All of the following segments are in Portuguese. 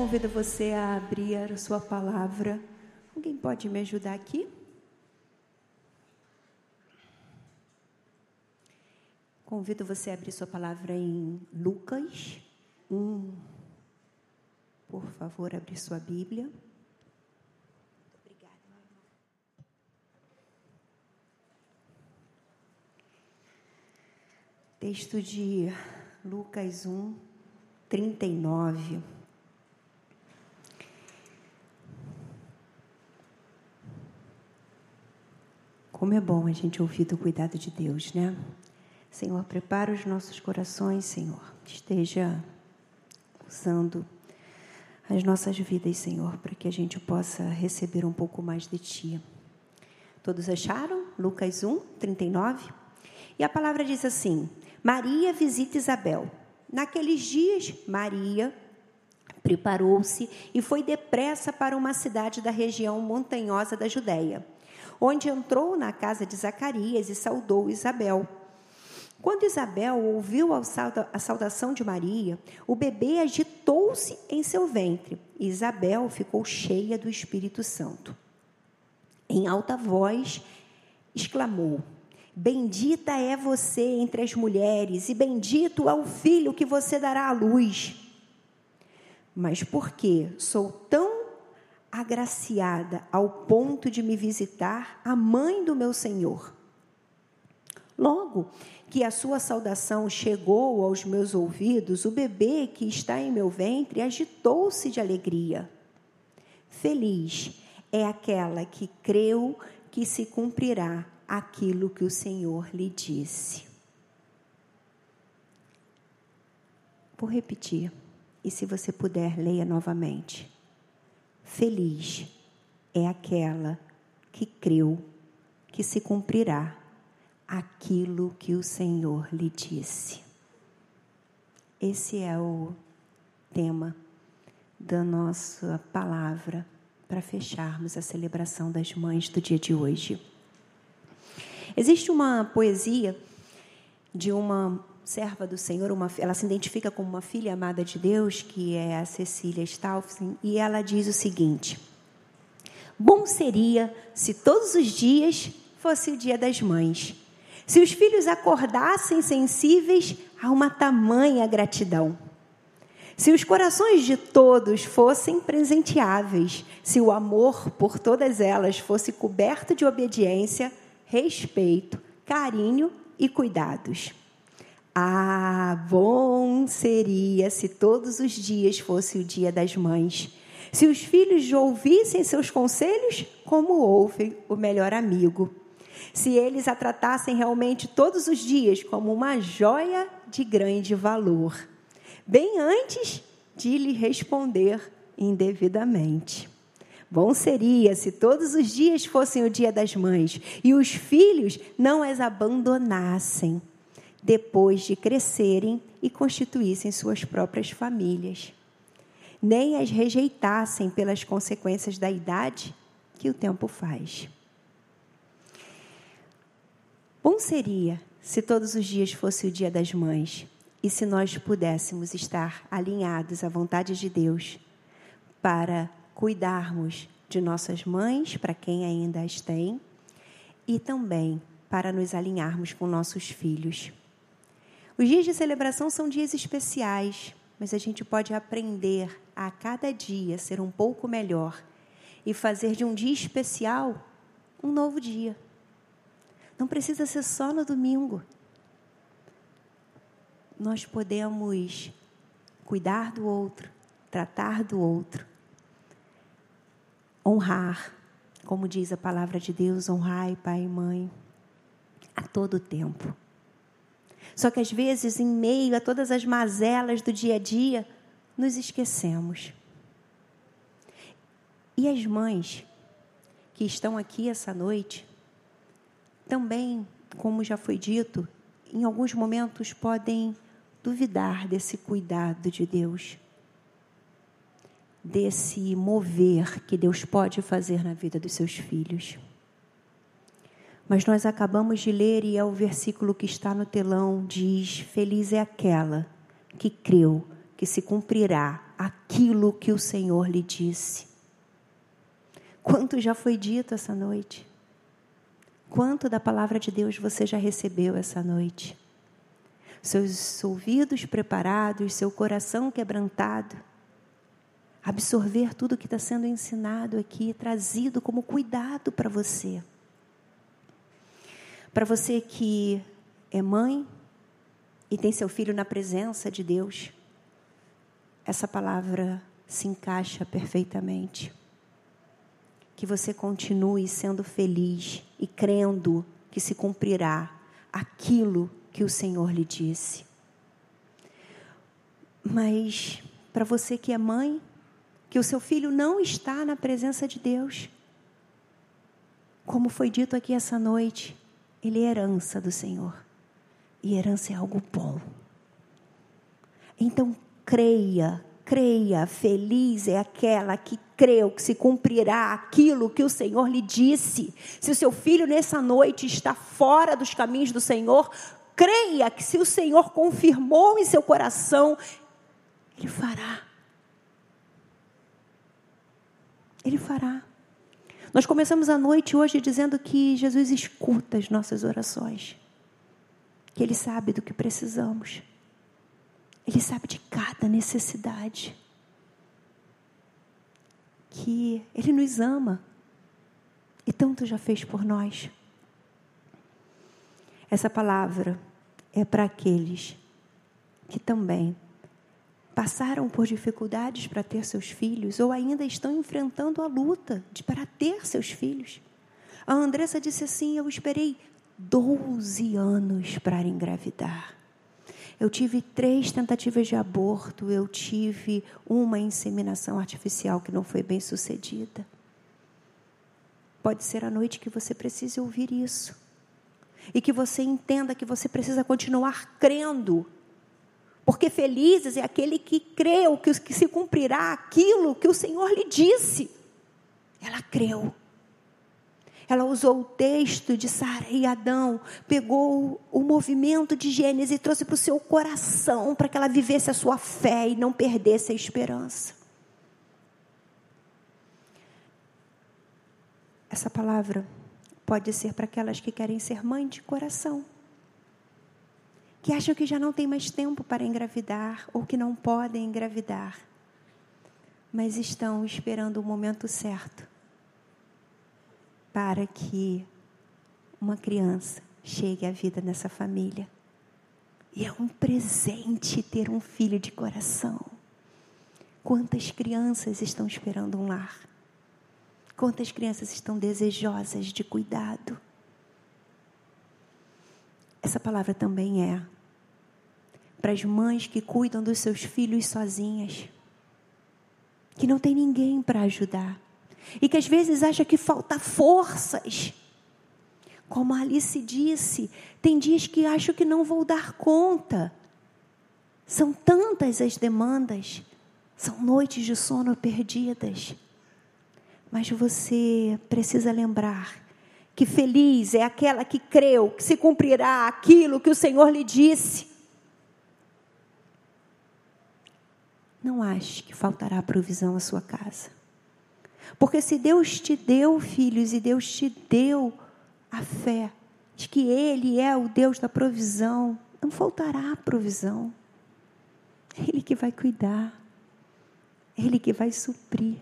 convido você a abrir a sua palavra. Alguém pode me ajudar aqui? Convido você a abrir sua palavra em Lucas 1. Por favor, abrir sua Bíblia. Obrigada. Texto de Lucas 1, 39. Como é bom a gente ouvir do cuidado de Deus, né? Senhor, prepara os nossos corações, Senhor. Esteja usando as nossas vidas, Senhor, para que a gente possa receber um pouco mais de Ti. Todos acharam? Lucas 1, 39. E a palavra diz assim: Maria visita Isabel. Naqueles dias, Maria preparou-se e foi depressa para uma cidade da região montanhosa da Judéia, onde entrou na casa de Zacarias e saudou Isabel. Quando Isabel ouviu a saudação de Maria, o bebê agitou-se em seu ventre. E Isabel ficou cheia do Espírito Santo. Em alta voz, exclamou: Bendita é você entre as mulheres, e bendito é o filho que você dará à luz. Mas porque sou tão agraciada ao ponto de me visitar a mãe do meu Senhor? Logo que a sua saudação chegou aos meus ouvidos, o bebê que está em meu ventre agitou-se de alegria. Feliz é aquela que creu que se cumprirá aquilo que o Senhor lhe disse. Vou repetir, e se você puder, leia novamente. Feliz é aquela que creu que se cumprirá aquilo que o Senhor lhe disse. Esse é o tema da nossa palavra para fecharmos a celebração das mães do dia de hoje. Existe uma poesia de uma serva do Senhor, uma, ela se identifica como uma filha amada de Deus, que é a Cecília Staufsen, e ela diz o seguinte: Bom seria se todos os dias fosse o dia das mães se os filhos acordassem sensíveis a uma tamanha gratidão. Se os corações de todos fossem presenteáveis, se o amor por todas elas fosse coberto de obediência, respeito, carinho e cuidados. Ah, bom seria se todos os dias fosse o dia das mães. Se os filhos ouvissem seus conselhos como ouvem o melhor amigo se eles a tratassem realmente todos os dias como uma joia de grande valor, bem antes de lhe responder indevidamente. Bom seria se todos os dias fossem o dia das mães e os filhos não as abandonassem depois de crescerem e constituíssem suas próprias famílias, nem as rejeitassem pelas consequências da idade que o tempo faz. Bom seria se todos os dias fosse o dia das mães e se nós pudéssemos estar alinhados à vontade de Deus para cuidarmos de nossas mães, para quem ainda as tem, e também para nos alinharmos com nossos filhos. Os dias de celebração são dias especiais, mas a gente pode aprender a cada dia ser um pouco melhor e fazer de um dia especial um novo dia. Não precisa ser só no domingo. Nós podemos cuidar do outro, tratar do outro, honrar, como diz a palavra de Deus, honrar pai e mãe a todo tempo. Só que às vezes, em meio a todas as mazelas do dia a dia, nos esquecemos. E as mães que estão aqui essa noite, também, como já foi dito, em alguns momentos podem duvidar desse cuidado de Deus, desse mover que Deus pode fazer na vida dos seus filhos. Mas nós acabamos de ler e é o versículo que está no telão diz: Feliz é aquela que creu que se cumprirá aquilo que o Senhor lhe disse. Quanto já foi dito essa noite? Quanto da palavra de Deus você já recebeu essa noite? Seus ouvidos preparados, seu coração quebrantado, absorver tudo que está sendo ensinado aqui, trazido como cuidado para você. Para você que é mãe e tem seu filho na presença de Deus, essa palavra se encaixa perfeitamente. Que você continue sendo feliz e crendo que se cumprirá aquilo que o Senhor lhe disse. Mas para você que é mãe, que o seu filho não está na presença de Deus, como foi dito aqui essa noite, ele é herança do Senhor. E herança é algo bom. Então, creia, creia, feliz é aquela que creu que se cumprirá aquilo que o Senhor lhe disse. Se o seu filho nessa noite está fora dos caminhos do Senhor, creia que se o Senhor confirmou em seu coração, Ele fará. Ele fará. Nós começamos a noite hoje dizendo que Jesus escuta as nossas orações, que Ele sabe do que precisamos, Ele sabe de cada necessidade, que Ele nos ama e tanto já fez por nós. Essa palavra é para aqueles que também passaram por dificuldades para ter seus filhos ou ainda estão enfrentando a luta de, para ter seus filhos. A Andressa disse assim: Eu esperei 12 anos para engravidar. Eu tive três tentativas de aborto, eu tive uma inseminação artificial que não foi bem sucedida. Pode ser a noite que você precise ouvir isso. E que você entenda que você precisa continuar crendo porque felizes é aquele que creu que se cumprirá aquilo que o Senhor lhe disse. Ela creu. Ela usou o texto de Sara e Adão, pegou o movimento de Gênesis e trouxe para o seu coração para que ela vivesse a sua fé e não perdesse a esperança. Essa palavra pode ser para aquelas que querem ser mãe de coração que acham que já não tem mais tempo para engravidar ou que não podem engravidar, mas estão esperando o momento certo para que uma criança chegue à vida nessa família. E é um presente ter um filho de coração. Quantas crianças estão esperando um lar? Quantas crianças estão desejosas de cuidado? Essa palavra também é para as mães que cuidam dos seus filhos sozinhas, que não tem ninguém para ajudar e que às vezes acha que falta forças. Como a Alice disse, tem dias que acho que não vou dar conta. São tantas as demandas, são noites de sono perdidas. Mas você precisa lembrar que feliz é aquela que creu que se cumprirá aquilo que o Senhor lhe disse. Não ache que faltará provisão à sua casa. Porque se Deus te deu filhos e Deus te deu a fé de que Ele é o Deus da provisão, não faltará provisão. É Ele que vai cuidar, é Ele que vai suprir,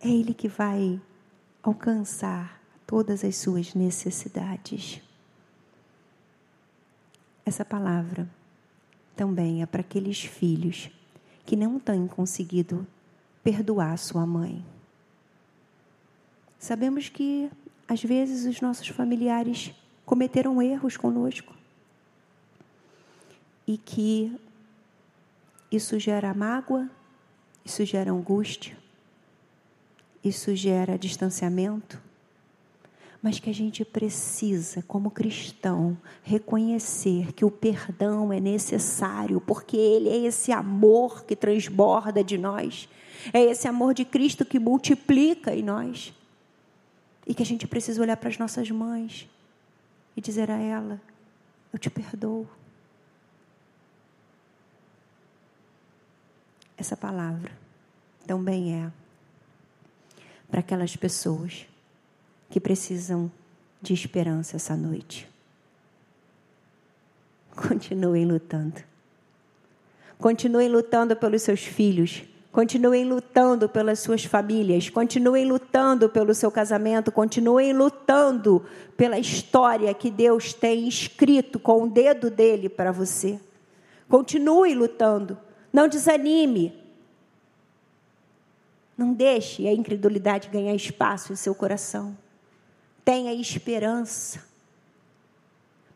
é Ele que vai alcançar todas as suas necessidades. Essa palavra também é para aqueles filhos que não têm conseguido perdoar sua mãe. Sabemos que às vezes os nossos familiares cometeram erros conosco e que isso gera mágoa, isso gera angústia, isso gera distanciamento, mas que a gente precisa, como cristão, reconhecer que o perdão é necessário, porque ele é esse amor que transborda de nós, é esse amor de Cristo que multiplica em nós. E que a gente precisa olhar para as nossas mães e dizer a ela: Eu te perdoo. essa palavra também é para aquelas pessoas que precisam de esperança essa noite. Continuem lutando. Continuem lutando pelos seus filhos. Continuem lutando pelas suas famílias. Continuem lutando pelo seu casamento. Continuem lutando pela história que Deus tem escrito com o dedo dele para você. Continue lutando. Não desanime. Não deixe a incredulidade ganhar espaço em seu coração. Tenha esperança.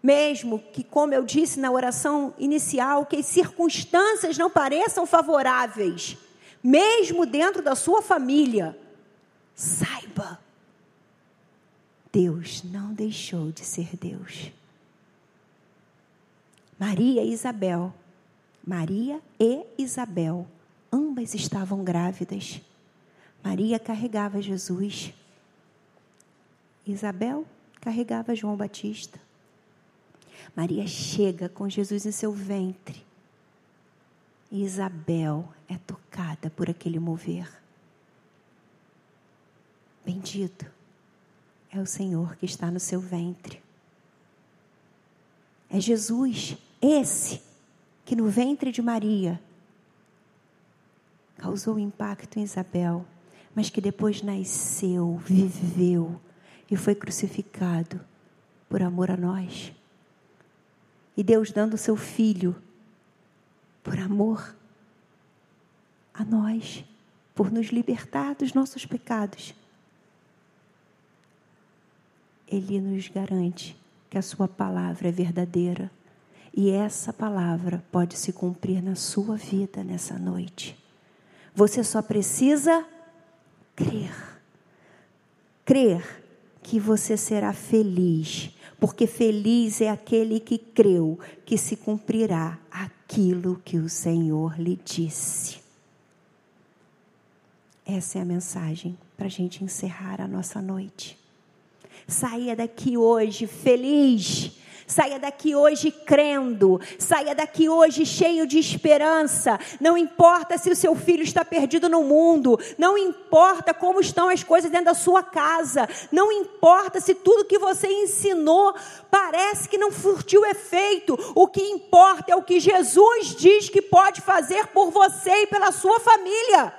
Mesmo que, como eu disse na oração inicial, que as circunstâncias não pareçam favoráveis, mesmo dentro da sua família, saiba, Deus não deixou de ser Deus. Maria e Isabel, Maria e Isabel, ambas estavam grávidas. Maria carregava Jesus. Isabel carregava João Batista. Maria chega com Jesus em seu ventre. E Isabel é tocada por aquele mover. Bendito é o Senhor que está no seu ventre. É Jesus, esse, que no ventre de Maria causou impacto em Isabel, mas que depois nasceu, viveu e foi crucificado por amor a nós. E Deus dando o seu filho por amor a nós, por nos libertar dos nossos pecados. Ele nos garante que a sua palavra é verdadeira e essa palavra pode se cumprir na sua vida nessa noite. Você só precisa crer. Crer que você será feliz, porque feliz é aquele que creu que se cumprirá aquilo que o Senhor lhe disse. Essa é a mensagem para a gente encerrar a nossa noite. Saia daqui hoje feliz Saia daqui hoje crendo. Saia daqui hoje cheio de esperança. Não importa se o seu filho está perdido no mundo. Não importa como estão as coisas dentro da sua casa. Não importa se tudo que você ensinou parece que não furtiu efeito. O que importa é o que Jesus diz que pode fazer por você e pela sua família.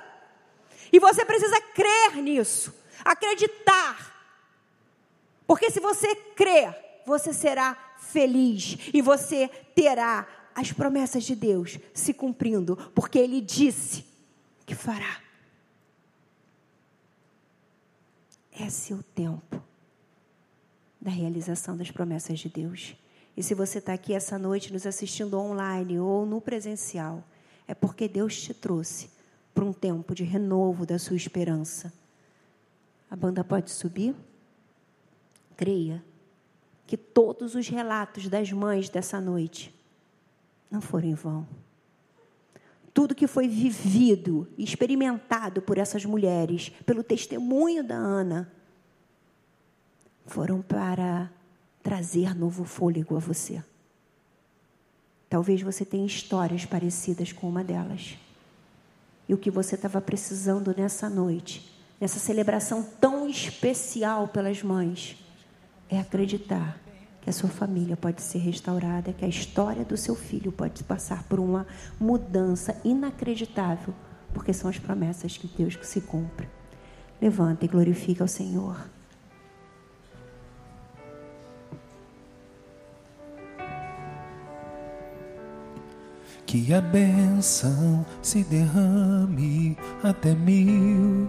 E você precisa crer nisso, acreditar. Porque se você crer, você será feliz e você terá as promessas de Deus se cumprindo, porque Ele disse que fará. Esse é o tempo da realização das promessas de Deus. E se você está aqui essa noite nos assistindo online ou no presencial, é porque Deus te trouxe para um tempo de renovo da sua esperança. A banda pode subir? Creia que todos os relatos das mães dessa noite não foram em vão. Tudo que foi vivido experimentado por essas mulheres, pelo testemunho da Ana, foram para trazer novo fôlego a você. Talvez você tenha histórias parecidas com uma delas. E o que você estava precisando nessa noite, nessa celebração tão especial pelas mães, é acreditar que a sua família pode ser restaurada, que a história do seu filho pode passar por uma mudança inacreditável, porque são as promessas de Deus que se cumprem. Levanta e glorifica ao Senhor. Que a bênção se derrame até mil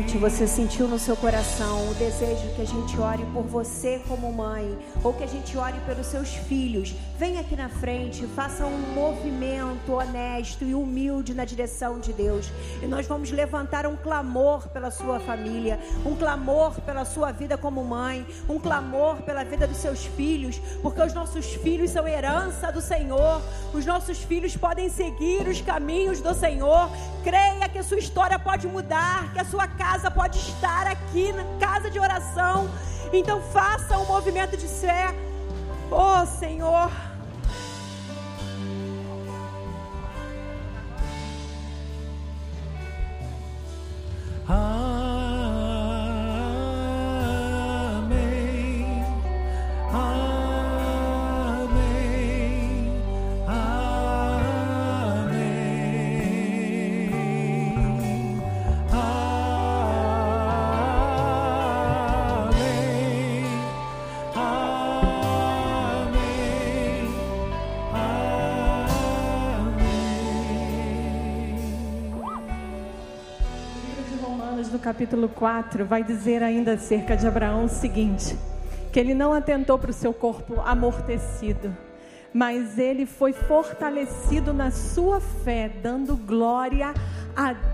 noite você sentiu no seu coração o desejo que a gente ore por você como mãe, ou que a gente ore pelos seus filhos, venha aqui na frente, faça um movimento honesto e humilde na direção de Deus. E nós vamos levantar um clamor pela sua família, um clamor pela sua vida como mãe, um clamor pela vida dos seus filhos, porque os nossos filhos são herança do Senhor, os nossos filhos podem seguir os caminhos do Senhor. Creia que a sua história pode mudar, que a sua casa pode estar aqui na casa de oração. Então faça um movimento de fé. Oh Senhor. Capítulo 4 vai dizer ainda acerca de Abraão o seguinte: que ele não atentou para o seu corpo amortecido, mas ele foi fortalecido na sua fé, dando glória a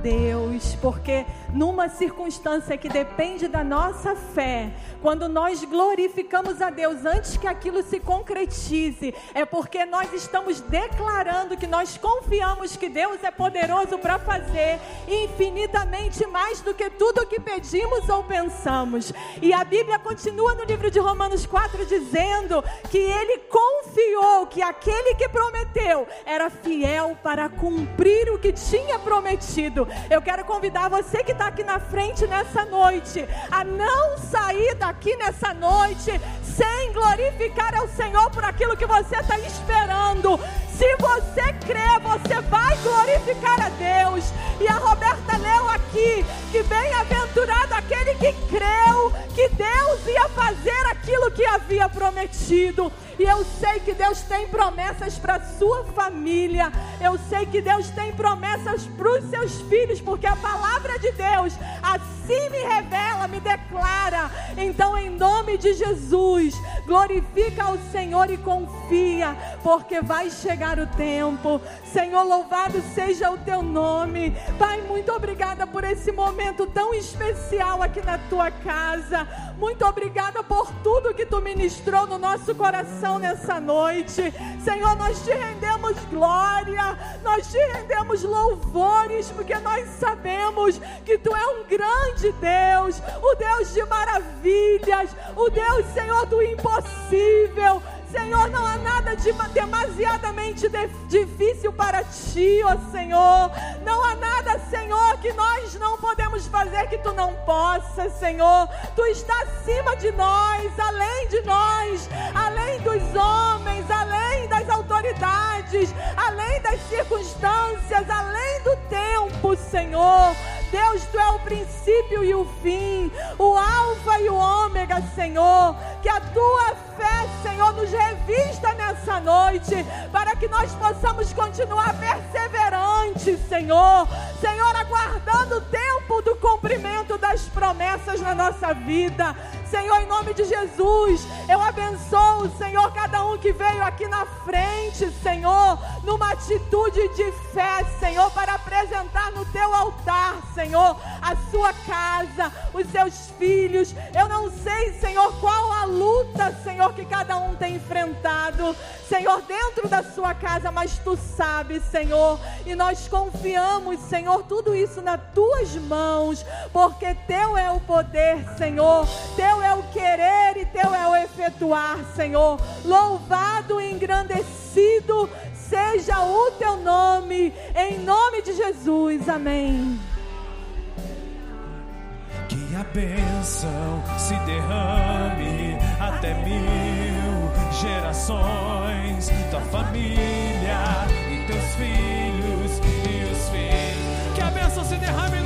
Deus, porque numa circunstância que depende da nossa fé, quando nós glorificamos a Deus antes que aquilo se concretize, é porque nós estamos declarando que nós confiamos que Deus é poderoso para fazer infinitamente mais do que tudo o que pedimos ou pensamos. E a Bíblia continua no livro de Romanos 4 dizendo que ele confiou que aquele que prometeu era fiel para cumprir o que tinha prometido. Eu quero convidar você que está aqui na frente nessa noite a não sair daqui nessa noite sem glorificar ao Senhor por aquilo que você está esperando. Se você crê, você vai glorificar a Deus. E a Roberta leu aqui que bem-aventurado aquele que creu que Deus ia fazer aquilo que havia prometido. E eu sei que Deus tem promessas para sua família. Eu sei que Deus tem promessas para os seus filhos, porque a palavra de Deus assim me revela, me declara. Então, em nome de Jesus, glorifica ao Senhor e confia, porque vai chegar o tempo. Senhor, louvado seja o teu nome. Pai, muito obrigada por esse momento tão especial aqui na tua casa. Muito obrigada por tudo que tu ministrou no nosso coração nessa noite. Senhor, nós te rendemos glória, nós te rendemos louvores, porque nós sabemos que tu é um grande Deus, o Deus de maravilhas, o Deus, Senhor, do impossível. Senhor, não há nada de demasiadamente de, difícil para ti, ó Senhor. Não há nada, Senhor, que nós não podemos fazer que tu não possas, Senhor. Tu está acima de nós, além de nós, além dos homens, além das autoridades, além das circunstâncias, além do tempo, Senhor. Deus, tu é o princípio e o fim, o Alfa e o Ômega, Senhor. Que a tua fé, Senhor, nos revista nessa noite, para que nós possamos continuar perseverantes, Senhor. Senhor, aguardando o tempo do cumprimento das promessas na nossa vida. Senhor, em nome de Jesus, eu abençoo, Senhor, cada um que veio aqui na frente, Senhor, numa atitude de fé, Senhor, para apresentar no teu altar, Senhor, a sua casa, os seus filhos. Eu não sei, Senhor, qual a luta, Senhor, que cada um tem enfrentado, Senhor, dentro da sua casa, mas tu sabes, Senhor, e nós confiamos, Senhor, tudo isso nas tuas mãos, porque teu é o poder, Senhor, teu o querer e teu é o efetuar, Senhor. Louvado e engrandecido seja o teu nome, em nome de Jesus, amém. Que a bênção se derrame até mil gerações, tua família e teus filhos e os filhos. Que a bênção se derrame em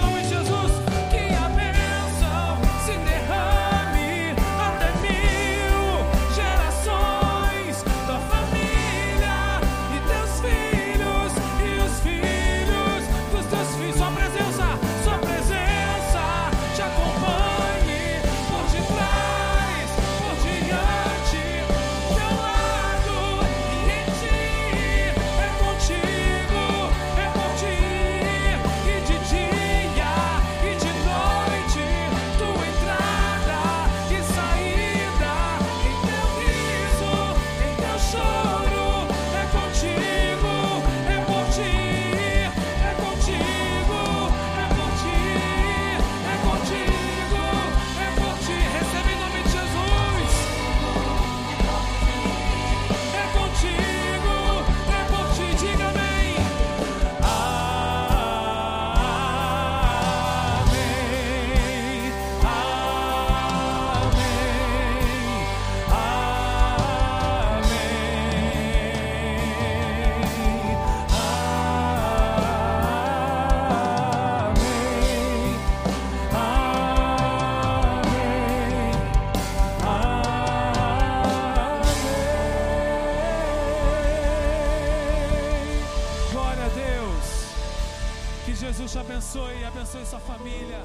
abençoe, abençoe sua família.